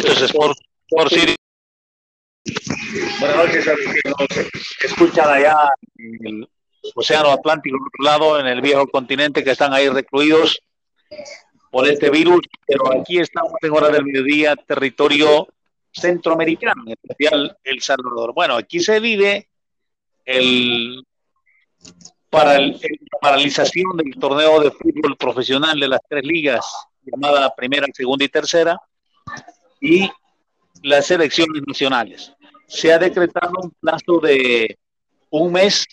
Esto es Sport, City. Buenas noches a los que nos escuchan allá en el Océano Atlántico, en otro lado, en el viejo continente, que están ahí recluidos por este virus, pero aquí estamos en hora del mediodía, territorio centroamericano, en especial El Salvador. Bueno, aquí se vive el para la paralización del torneo de fútbol profesional de las tres ligas, llamada primera, segunda y tercera, y las elecciones nacionales. Se ha decretado un plazo de un mes.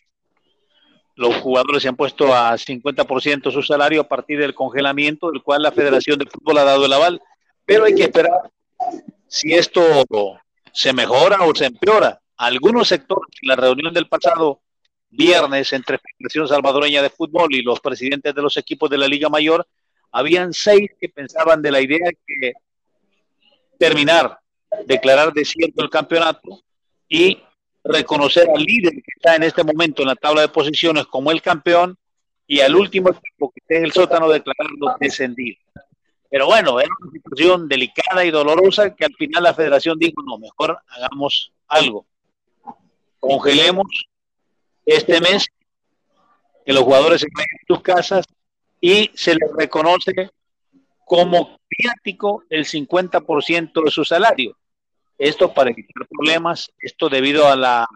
Los jugadores se han puesto a 50% su salario a partir del congelamiento, del cual la Federación de Fútbol ha dado el aval. Pero hay que esperar si esto se mejora o se empeora. Algunos sectores, la reunión del pasado viernes entre Federación Salvadoreña de Fútbol y los presidentes de los equipos de la Liga Mayor, habían seis que pensaban de la idea que terminar, declarar desierto el campeonato y reconocer al líder que está en este momento en la tabla de posiciones como el campeón y al último equipo que esté en el sótano declararlo descendido. Pero bueno, era una situación delicada y dolorosa que al final la federación dijo, no, mejor hagamos algo. Congelemos este mes, que los jugadores se vayan a sus casas y se les reconoce como el 50% de su salario. Esto para evitar problemas, esto debido a la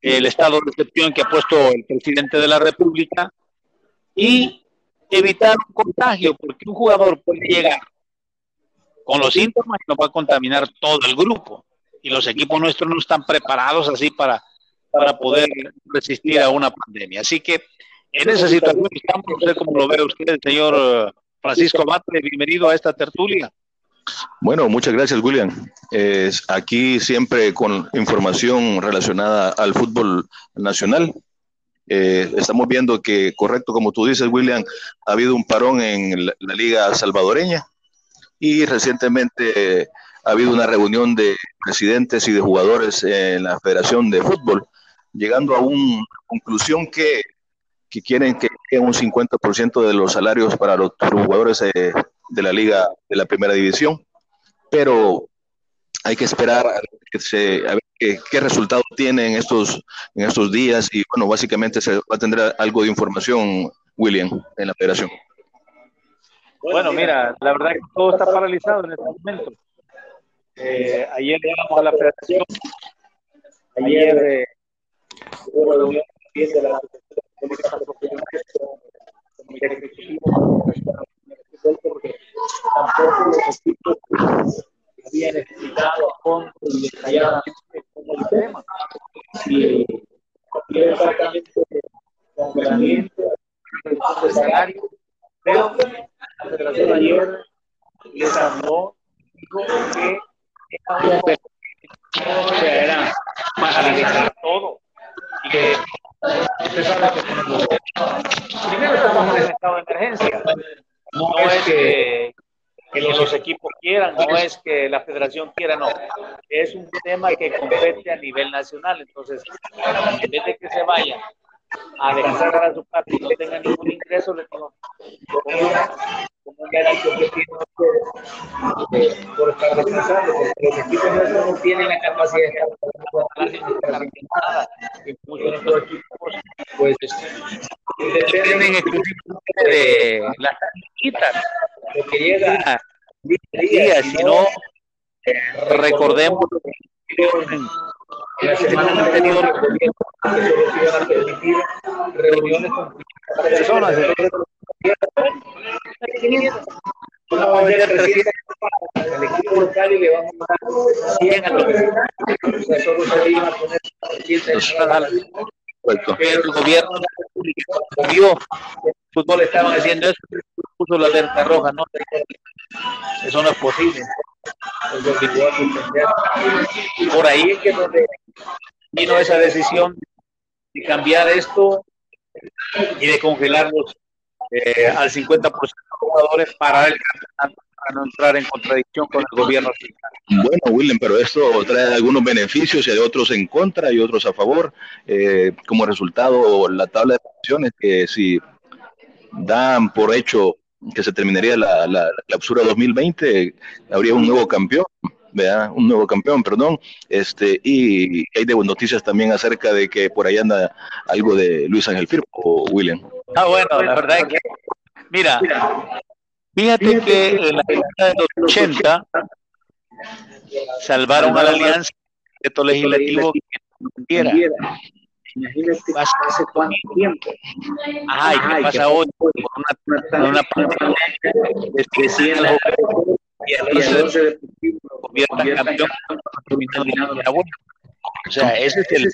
el estado de excepción que ha puesto el presidente de la República y evitar un contagio, porque un jugador puede llegar con los síntomas y no va a contaminar todo el grupo. Y los equipos nuestros no están preparados así para para poder resistir a una pandemia. Así que en esa situación estamos, no sé cómo lo ve usted, señor Francisco Batre, bienvenido a esta tertulia. Bueno, muchas gracias, William. aquí siempre con información relacionada al fútbol nacional. Eh, estamos viendo que, correcto, como tú dices, William, ha habido un parón en la, Liga Salvadoreña y recientemente eh, ha habido una reunión de presidentes y de jugadores en la Federación de Fútbol llegando a una conclusión que quieren que un 50% de los salarios para los jugadores eh, de la liga de la primera división, pero hay que esperar a, que se, ver qué, qué resultados tienen estos, en estos días y bueno, básicamente se va a tener algo de información, William, en la federación. Bueno, mira, la verdad que todo está paralizado en este momento. Eh, ayer llegamos a la federación, ayer eh, reunión de la tampoco los habían explicado a fondo y detalladamente cómo el tema. Y exactamente congelamiento, salario, pero la federación ayer les habló, dijo que era para todo y que usted sabe que primero estamos en estado de emergencia. No, es que, que, los equipos quieran, no es que la federación quiera, no. Es un tema que compete a nivel nacional. Entonces, en vez de que se vaya a descansar a su casa y no tenga ningún ingreso, le digo, como tiene por estar descansando, porque los equipos no tienen la capacidad de estar muchos de equipos, pues, dependen exclusivamente de las chiquitas, lo que llega día, si no, recordemos la semana anterior reuniones con personas. 300 al equipo local y le vamos a dar 100 a los vecinos. Solo se iban a poner 100 pero el gobierno de la República vio que el fútbol estaban haciendo eso, puso la alerta roja, no eso no es posible. Por ahí es que donde vino esa decisión de cambiar esto y de congelarlos eh, al 50% de los jugadores para el campeonato para no entrar en contradicción con el gobierno Bueno, William, pero esto trae algunos beneficios y hay otros en contra y otros a favor. Eh, como resultado, la tabla de posiciones que si dan por hecho que se terminaría la, la, clausura 2020, habría un nuevo campeón, ¿verdad? un nuevo campeón, perdón, este, y hay de noticias también acerca de que por ahí anda algo de Luis Ángel Firpo, William. Ah, bueno, la verdad es que, mira, fíjate que en la década de los 80 salvaron a la alianza de legislativo que no Imagínate hace cuánto tiempo. Ay, ¿qué pasa hoy? Por una, una pandemia, decían el y entonces convierta en campeón la O sea, ese es el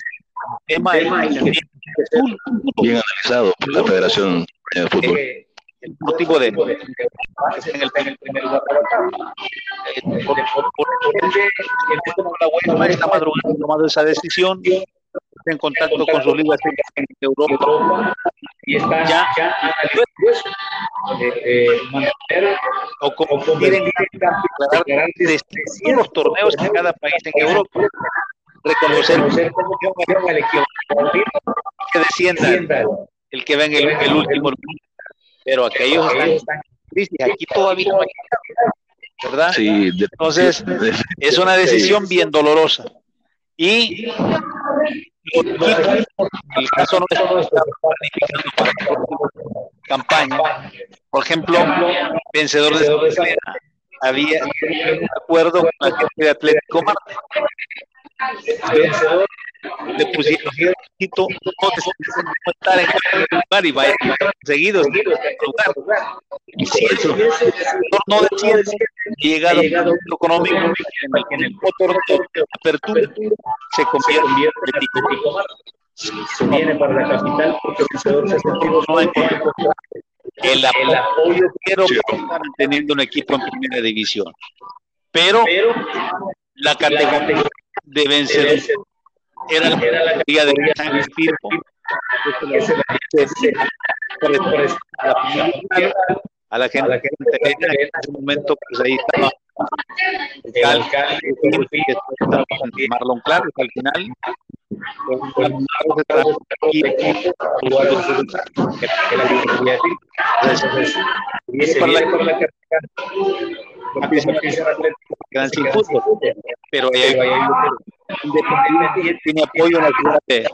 tema bien analizado por la Federación de Fútbol. El motivo de en el primer lugar. Por la UEFA esta madrugada tomado esa decisión en contacto con sus ligas en Europa. Y está ya, ya eh, eh, o como quieren declarar de los torneos de cada país en Europa. Reconocer que descienda el que ven el, el último. Pero aquellos están aquí todavía no hay ¿verdad? Sí, Entonces, es una decisión bien dolorosa. Y el caso no está planificando campaña. Por ejemplo, vencedor de había un acuerdo con la gente de Atlético Marte. Vencedor le pusieron no estar en el lugar y vaya seguido en el lugar. Y si el no decide llegado a un económico en el que en el motor de apertura se convierte en pico. Se viene para la capital porque el vencedor se no el apoyo quiero estar teniendo un equipo en primera división. Pero la categoría de vencedor era la categoría de San a la gente en ese momento pues ahí estaba el alcalde Marlon Clark al final. Pero hay Independiente tiene apoyo en la ciudad de,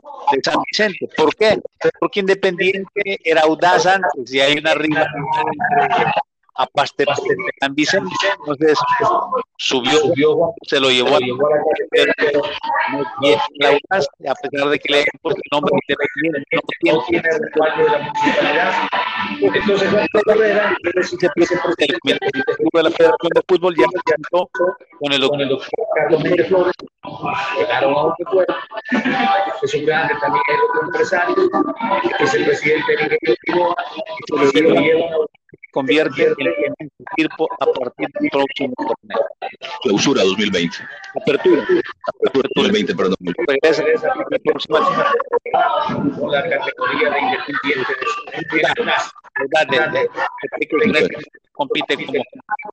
San Vicente. ¿Por qué? Porque Independiente era audaz antes y hay una rima a San Vicente. Entonces subió, se lo llevó a la audaz, a pesar de que le hayan puesto el nombre Independiente, no tiene respaldo de la municipalidad. Entonces, la carrera, de la Federación de Fútbol ya presentó con el doctor Carlos Flores llegaron a un acuerdo, es un grande también es otro empresario, que es el presidente del Ejecutivo, y se lo llevan a convierte en el Firpo a partir del próximo torneo. Clausura 2020. Apertura. Apertura 2020, perdón. Regresa la próxima con la categoría de independiente de compite como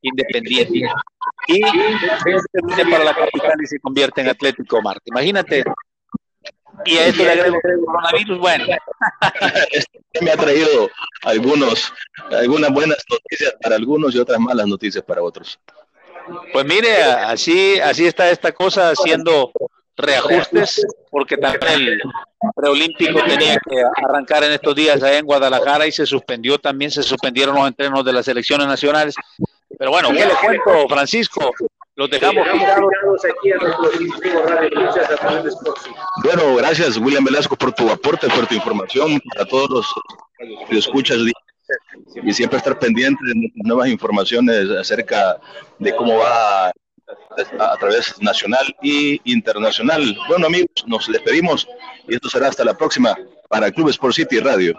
independiente y se para la capital y se convierte en Atlético Marte. Imagínate y a esto le agrego el coronavirus, bueno. Me ha traído algunos, algunas buenas noticias para algunos y otras malas noticias para otros. Pues mire, así, así está esta cosa haciendo reajustes, porque también el preolímpico tenía que arrancar en estos días allá en Guadalajara y se suspendió también, se suspendieron los entrenos de las selecciones nacionales. Pero bueno, ¿qué le cuento, Francisco? Los dejamos aquí a Bueno, gracias William Velasco por tu aporte, por tu información, para todos los que escuchas y siempre estar pendientes de nuevas informaciones acerca de cómo va a través nacional y internacional. Bueno amigos, nos despedimos y esto será hasta la próxima para Club Sport City Radio.